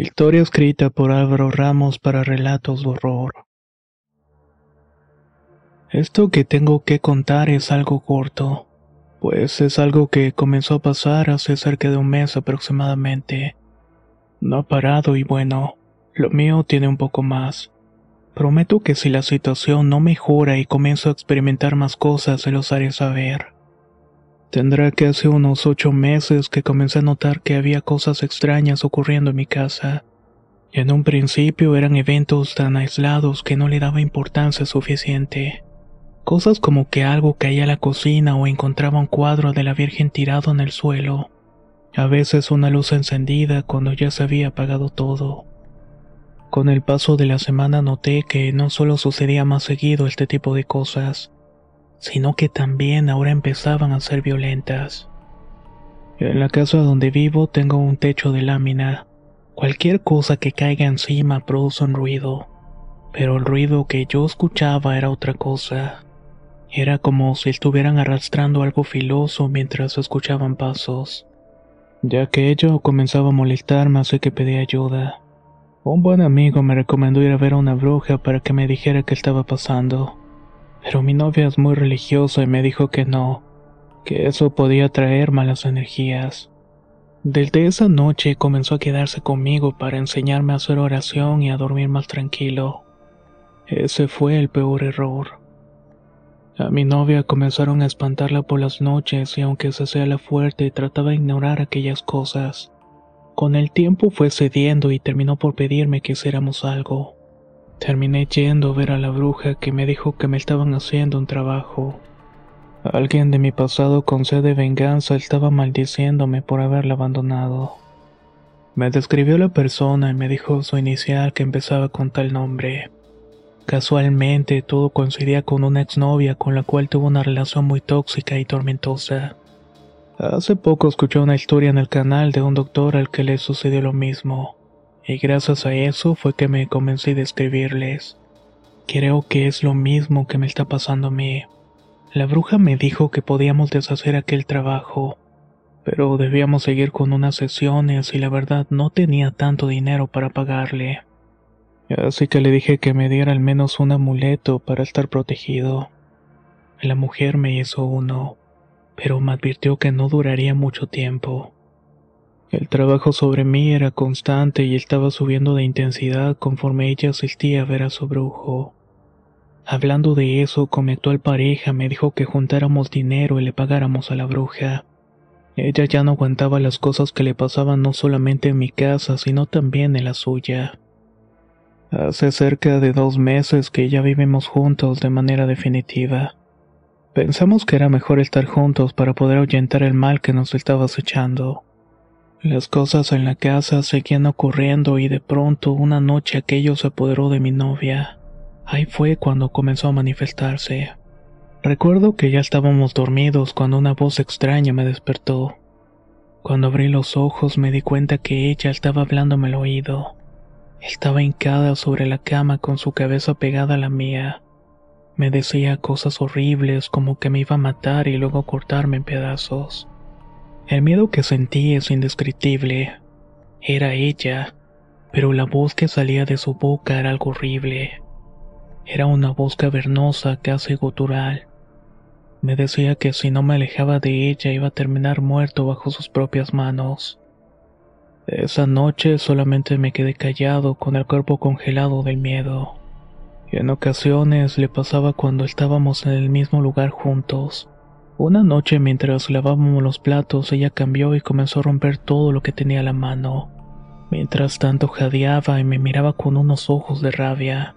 Historia escrita por Álvaro Ramos para relatos de horror. Esto que tengo que contar es algo corto, pues es algo que comenzó a pasar hace cerca de un mes aproximadamente. No ha parado y bueno, lo mío tiene un poco más. Prometo que si la situación no mejora y comienzo a experimentar más cosas, se los haré saber. Tendrá que hace unos ocho meses que comencé a notar que había cosas extrañas ocurriendo en mi casa. En un principio eran eventos tan aislados que no le daba importancia suficiente. Cosas como que algo caía a la cocina o encontraba un cuadro de la Virgen tirado en el suelo. A veces una luz encendida cuando ya se había apagado todo. Con el paso de la semana noté que no solo sucedía más seguido este tipo de cosas, sino que también ahora empezaban a ser violentas. En la casa donde vivo tengo un techo de lámina. Cualquier cosa que caiga encima produce un ruido, pero el ruido que yo escuchaba era otra cosa. Era como si estuvieran arrastrando algo filoso mientras escuchaban pasos. Ya que ello comenzaba a molestarme, así que pedí ayuda. Un buen amigo me recomendó ir a ver a una bruja para que me dijera qué estaba pasando. Pero mi novia es muy religiosa y me dijo que no, que eso podía traer malas energías. Desde esa noche comenzó a quedarse conmigo para enseñarme a hacer oración y a dormir más tranquilo. Ese fue el peor error. A mi novia comenzaron a espantarla por las noches y aunque se hacía la fuerte trataba de ignorar aquellas cosas. Con el tiempo fue cediendo y terminó por pedirme que hiciéramos algo. Terminé yendo a ver a la bruja que me dijo que me estaban haciendo un trabajo. Alguien de mi pasado con sed de venganza estaba maldiciéndome por haberla abandonado. Me describió la persona y me dijo su inicial que empezaba con tal nombre. Casualmente todo coincidía con una exnovia con la cual tuvo una relación muy tóxica y tormentosa. Hace poco escuché una historia en el canal de un doctor al que le sucedió lo mismo, y gracias a eso fue que me convencí de escribirles. Creo que es lo mismo que me está pasando a mí. La bruja me dijo que podíamos deshacer aquel trabajo, pero debíamos seguir con unas sesiones y la verdad no tenía tanto dinero para pagarle. Así que le dije que me diera al menos un amuleto para estar protegido. La mujer me hizo uno, pero me advirtió que no duraría mucho tiempo. El trabajo sobre mí era constante y estaba subiendo de intensidad conforme ella asistía a ver a su brujo. Hablando de eso, con mi actual pareja me dijo que juntáramos dinero y le pagáramos a la bruja. Ella ya no aguantaba las cosas que le pasaban no solamente en mi casa, sino también en la suya. Hace cerca de dos meses que ya vivimos juntos de manera definitiva. Pensamos que era mejor estar juntos para poder ahuyentar el mal que nos estaba acechando. Las cosas en la casa seguían ocurriendo y de pronto una noche aquello se apoderó de mi novia. Ahí fue cuando comenzó a manifestarse. Recuerdo que ya estábamos dormidos cuando una voz extraña me despertó. Cuando abrí los ojos me di cuenta que ella estaba hablándome al oído. Estaba hincada sobre la cama con su cabeza pegada a la mía. Me decía cosas horribles como que me iba a matar y luego cortarme en pedazos. El miedo que sentí es indescriptible. Era ella, pero la voz que salía de su boca era algo horrible. Era una voz cavernosa, casi gutural. Me decía que si no me alejaba de ella iba a terminar muerto bajo sus propias manos. Esa noche solamente me quedé callado con el cuerpo congelado del miedo. Y en ocasiones le pasaba cuando estábamos en el mismo lugar juntos. Una noche mientras lavábamos los platos ella cambió y comenzó a romper todo lo que tenía a la mano. Mientras tanto jadeaba y me miraba con unos ojos de rabia.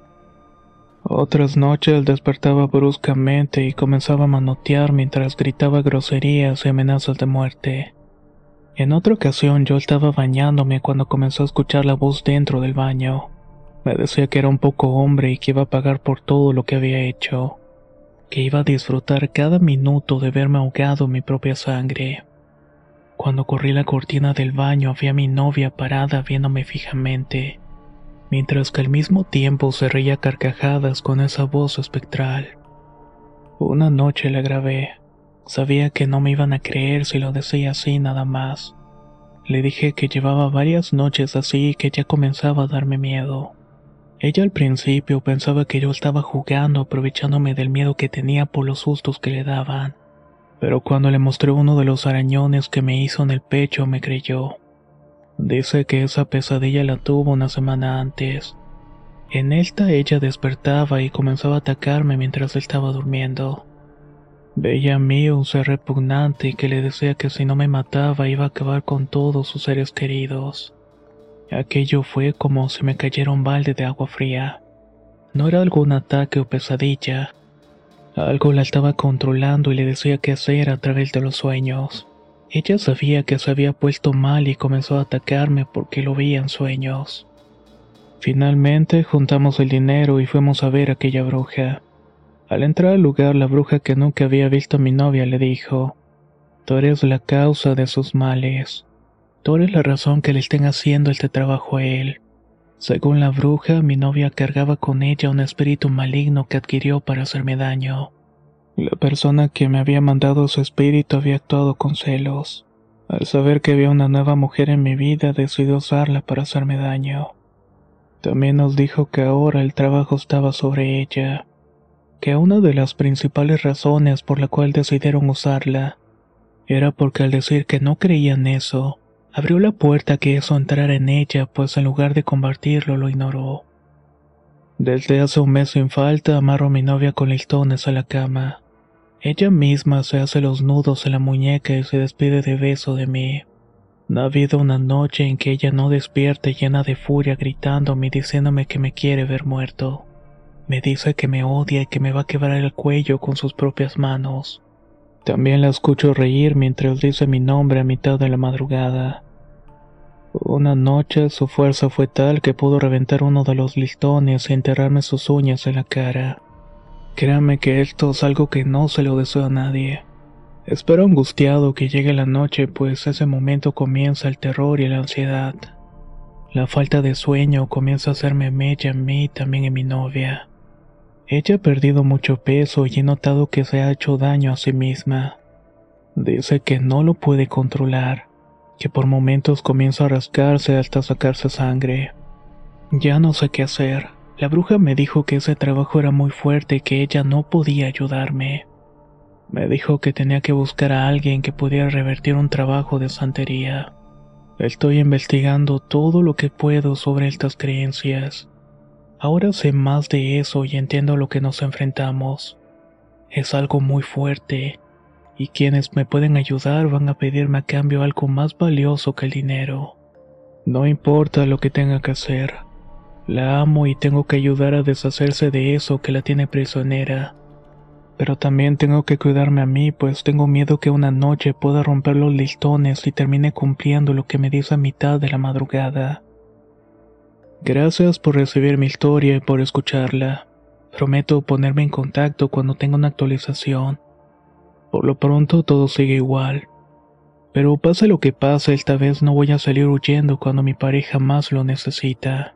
Otras noches despertaba bruscamente y comenzaba a manotear mientras gritaba groserías y amenazas de muerte. En otra ocasión yo estaba bañándome cuando comenzó a escuchar la voz dentro del baño. Me decía que era un poco hombre y que iba a pagar por todo lo que había hecho, que iba a disfrutar cada minuto de verme ahogado mi propia sangre. Cuando corrí la cortina del baño vi a mi novia parada viéndome fijamente, mientras que al mismo tiempo se reía carcajadas con esa voz espectral. Una noche la grabé. Sabía que no me iban a creer si lo decía así nada más. Le dije que llevaba varias noches así y que ya comenzaba a darme miedo. Ella al principio pensaba que yo estaba jugando aprovechándome del miedo que tenía por los sustos que le daban, pero cuando le mostré uno de los arañones que me hizo en el pecho me creyó. Dice que esa pesadilla la tuvo una semana antes. En esta ella despertaba y comenzaba a atacarme mientras estaba durmiendo. Veía a mí un ser repugnante que le decía que si no me mataba iba a acabar con todos sus seres queridos. Aquello fue como si me cayera un balde de agua fría. No era algún ataque o pesadilla. Algo la estaba controlando y le decía qué hacer a través de los sueños. Ella sabía que se había puesto mal y comenzó a atacarme porque lo veía en sueños. Finalmente juntamos el dinero y fuimos a ver a aquella bruja. Al entrar al lugar, la bruja que nunca había visto a mi novia le dijo, Tú eres la causa de sus males. Tú eres la razón que le estén haciendo este trabajo a él. Según la bruja, mi novia cargaba con ella un espíritu maligno que adquirió para hacerme daño. La persona que me había mandado su espíritu había actuado con celos. Al saber que había una nueva mujer en mi vida, decidió usarla para hacerme daño. También nos dijo que ahora el trabajo estaba sobre ella, que una de las principales razones por la cual decidieron usarla era porque al decir que no creían eso, Abrió la puerta que eso entrara en ella, pues en lugar de combatirlo lo ignoró. Desde hace un mes sin falta amarro a mi novia con listones a la cama. Ella misma se hace los nudos en la muñeca y se despide de beso de mí. Ha habido una noche en que ella no despierte llena de furia gritándome y diciéndome que me quiere ver muerto. Me dice que me odia y que me va a quebrar el cuello con sus propias manos. También la escucho reír mientras dice mi nombre a mitad de la madrugada. Una noche su fuerza fue tal que pudo reventar uno de los listones y enterrarme sus uñas en la cara. Créame que esto es algo que no se lo deseo a nadie. Espero angustiado que llegue la noche, pues ese momento comienza el terror y la ansiedad. La falta de sueño comienza a hacerme mella en mí y también en mi novia. Ella ha perdido mucho peso y he notado que se ha hecho daño a sí misma. Dice que no lo puede controlar, que por momentos comienza a rascarse hasta sacarse sangre. Ya no sé qué hacer. La bruja me dijo que ese trabajo era muy fuerte y que ella no podía ayudarme. Me dijo que tenía que buscar a alguien que pudiera revertir un trabajo de santería. Estoy investigando todo lo que puedo sobre estas creencias. Ahora sé más de eso y entiendo lo que nos enfrentamos. Es algo muy fuerte, y quienes me pueden ayudar van a pedirme a cambio algo más valioso que el dinero. No importa lo que tenga que hacer. La amo y tengo que ayudar a deshacerse de eso que la tiene prisionera. Pero también tengo que cuidarme a mí, pues tengo miedo que una noche pueda romper los listones y termine cumpliendo lo que me dice a mitad de la madrugada. Gracias por recibir mi historia y por escucharla. Prometo ponerme en contacto cuando tenga una actualización. Por lo pronto todo sigue igual. Pero pase lo que pase, esta vez no voy a salir huyendo cuando mi pareja más lo necesita.